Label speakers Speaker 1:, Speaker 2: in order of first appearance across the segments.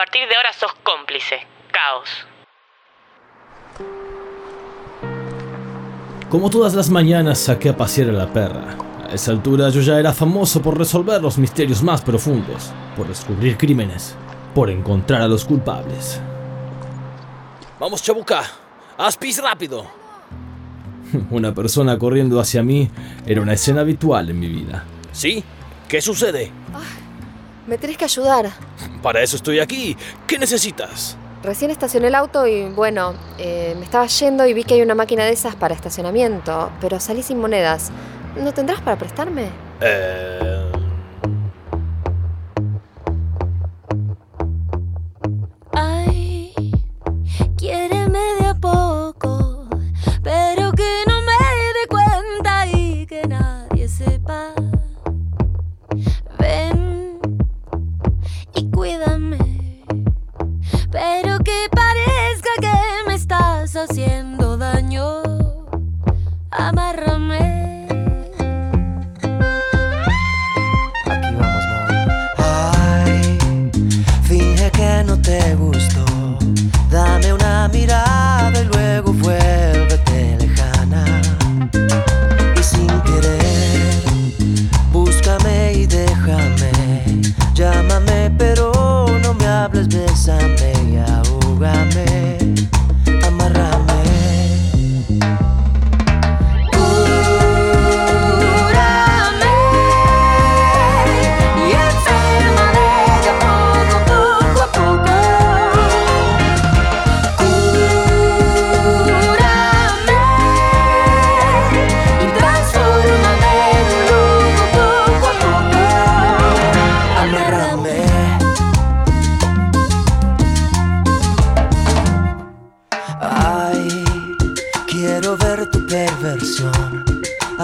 Speaker 1: partir de ahora sos cómplice. Caos.
Speaker 2: Como todas las mañanas saqué a pasear a la perra. A esa altura yo ya era famoso por resolver los misterios más profundos, por descubrir crímenes, por encontrar a los culpables. Vamos, Chabuca, haz pis rápido. Una persona corriendo hacia mí era una escena habitual en mi vida. ¿Sí? ¿Qué sucede?
Speaker 3: Me tenés que ayudar.
Speaker 2: Para eso estoy aquí. ¿Qué necesitas?
Speaker 3: Recién estacioné el auto y bueno, eh, me estaba yendo y vi que hay una máquina de esas para estacionamiento, pero salí sin monedas. ¿No tendrás para prestarme?
Speaker 2: Eh...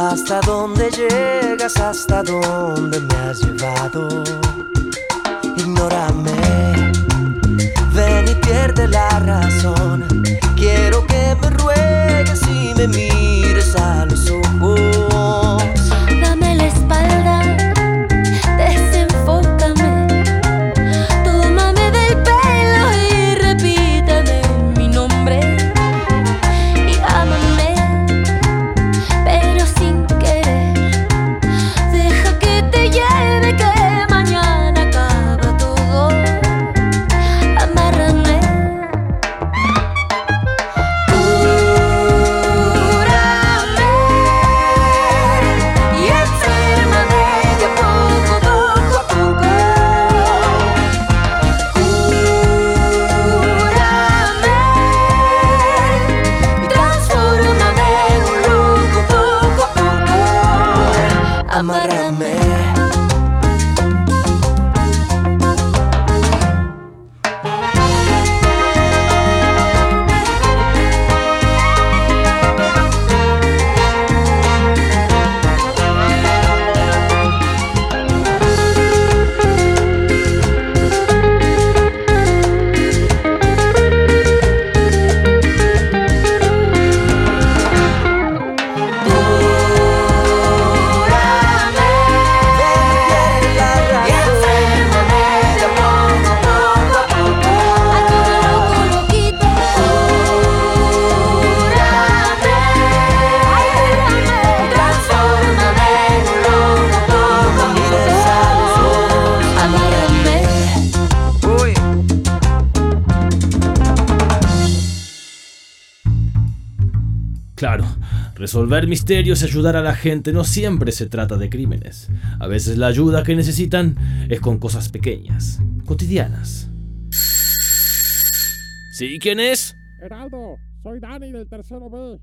Speaker 4: Hasta dónde llegas, hasta dónde me has llevado. Ignórame, ven y pierde la razón. Quiero que me ruegues y me mires
Speaker 2: resolver misterios y ayudar a la gente no siempre se trata de crímenes. A veces la ayuda que necesitan es con cosas pequeñas, cotidianas. ¿Sí? ¿Quién es?
Speaker 5: Heraldo, soy Dani del tercero B.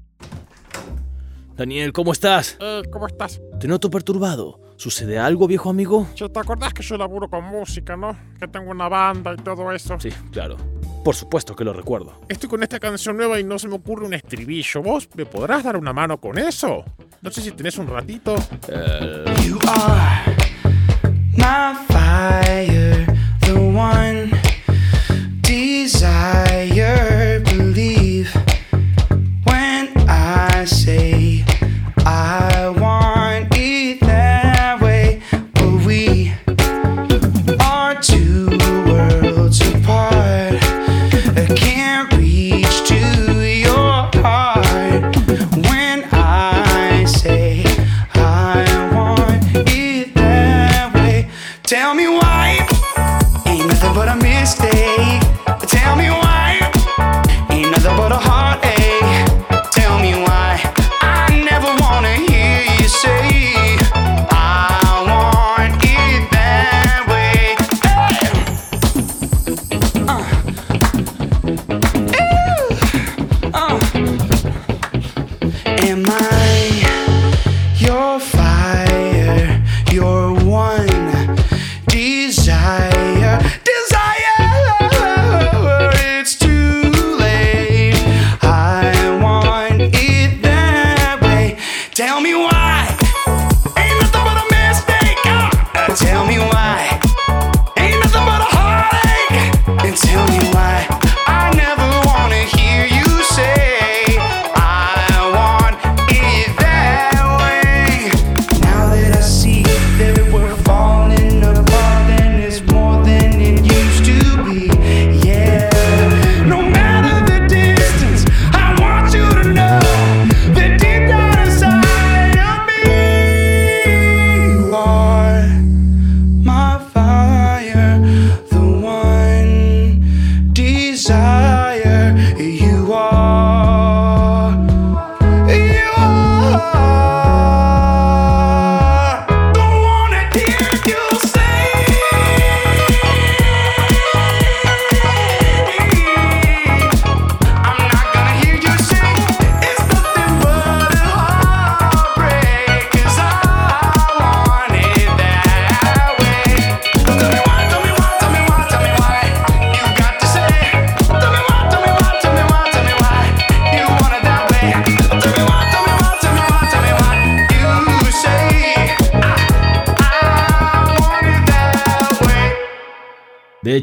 Speaker 2: Daniel, ¿cómo estás?
Speaker 5: Eh, ¿cómo estás?
Speaker 2: Te noto perturbado. ¿Sucede algo, viejo amigo?
Speaker 5: Che, ¿te acordás que yo laburo con música, no? Que tengo una banda y todo eso.
Speaker 2: Sí, claro. Por supuesto que lo recuerdo.
Speaker 5: Estoy con esta canción nueva y no se me ocurre un estribillo. ¿Vos me podrás dar una mano con eso? No sé si tenés un ratito.
Speaker 6: You are my fire, Tell me why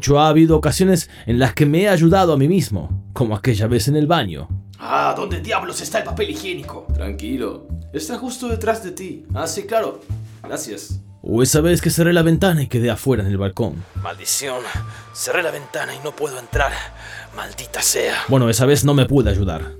Speaker 2: hecho, ha habido ocasiones en las que me he ayudado a mí mismo, como aquella vez en el baño.
Speaker 7: Ah, ¿dónde diablos está el papel higiénico? Tranquilo, está justo detrás de ti. Ah, sí, claro. Gracias.
Speaker 2: O esa vez que cerré la ventana y quedé afuera en el balcón.
Speaker 7: Maldición, cerré la ventana y no puedo entrar. Maldita sea.
Speaker 2: Bueno, esa vez no me pude ayudar.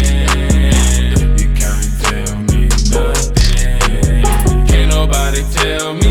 Speaker 8: tell me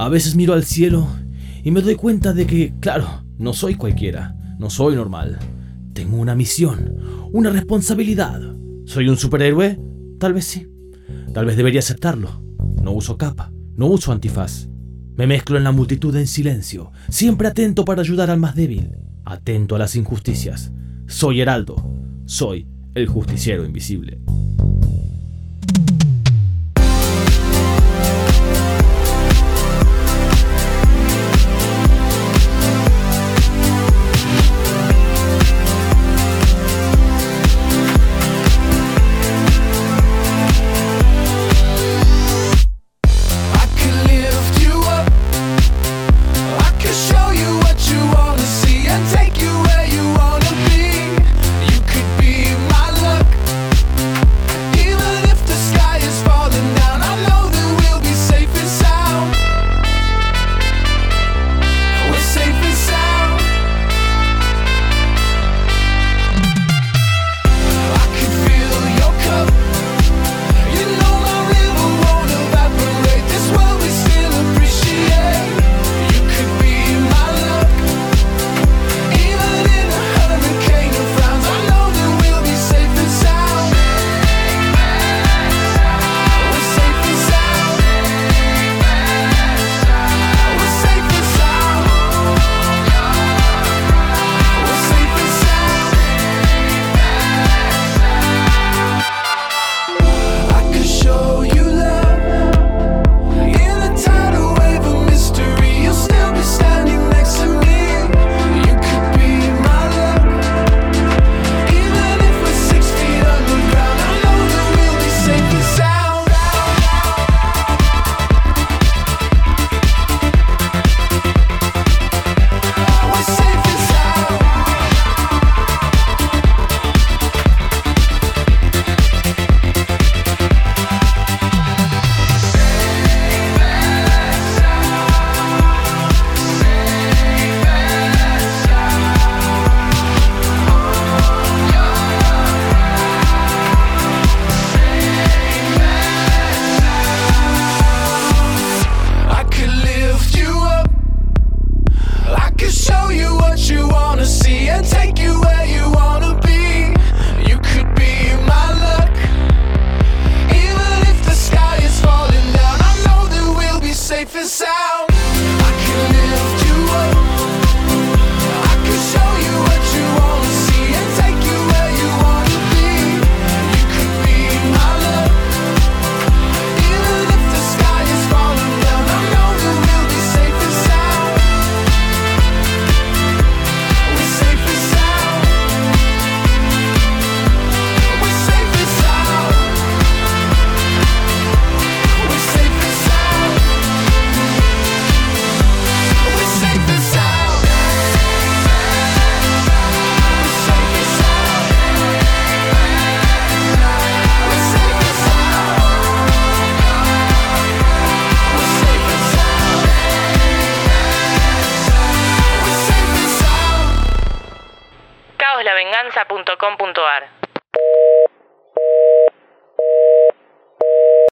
Speaker 9: A
Speaker 8: veces miro al cielo y me doy cuenta de que, claro, no soy cualquiera, no soy normal. Tengo una misión, una responsabilidad. ¿Soy un superhéroe? Tal vez sí. Tal vez debería aceptarlo. No uso capa, no uso antifaz. Me mezclo en la multitud en silencio, siempre atento para ayudar al más débil, atento a las injusticias. Soy Heraldo, soy el justiciero invisible.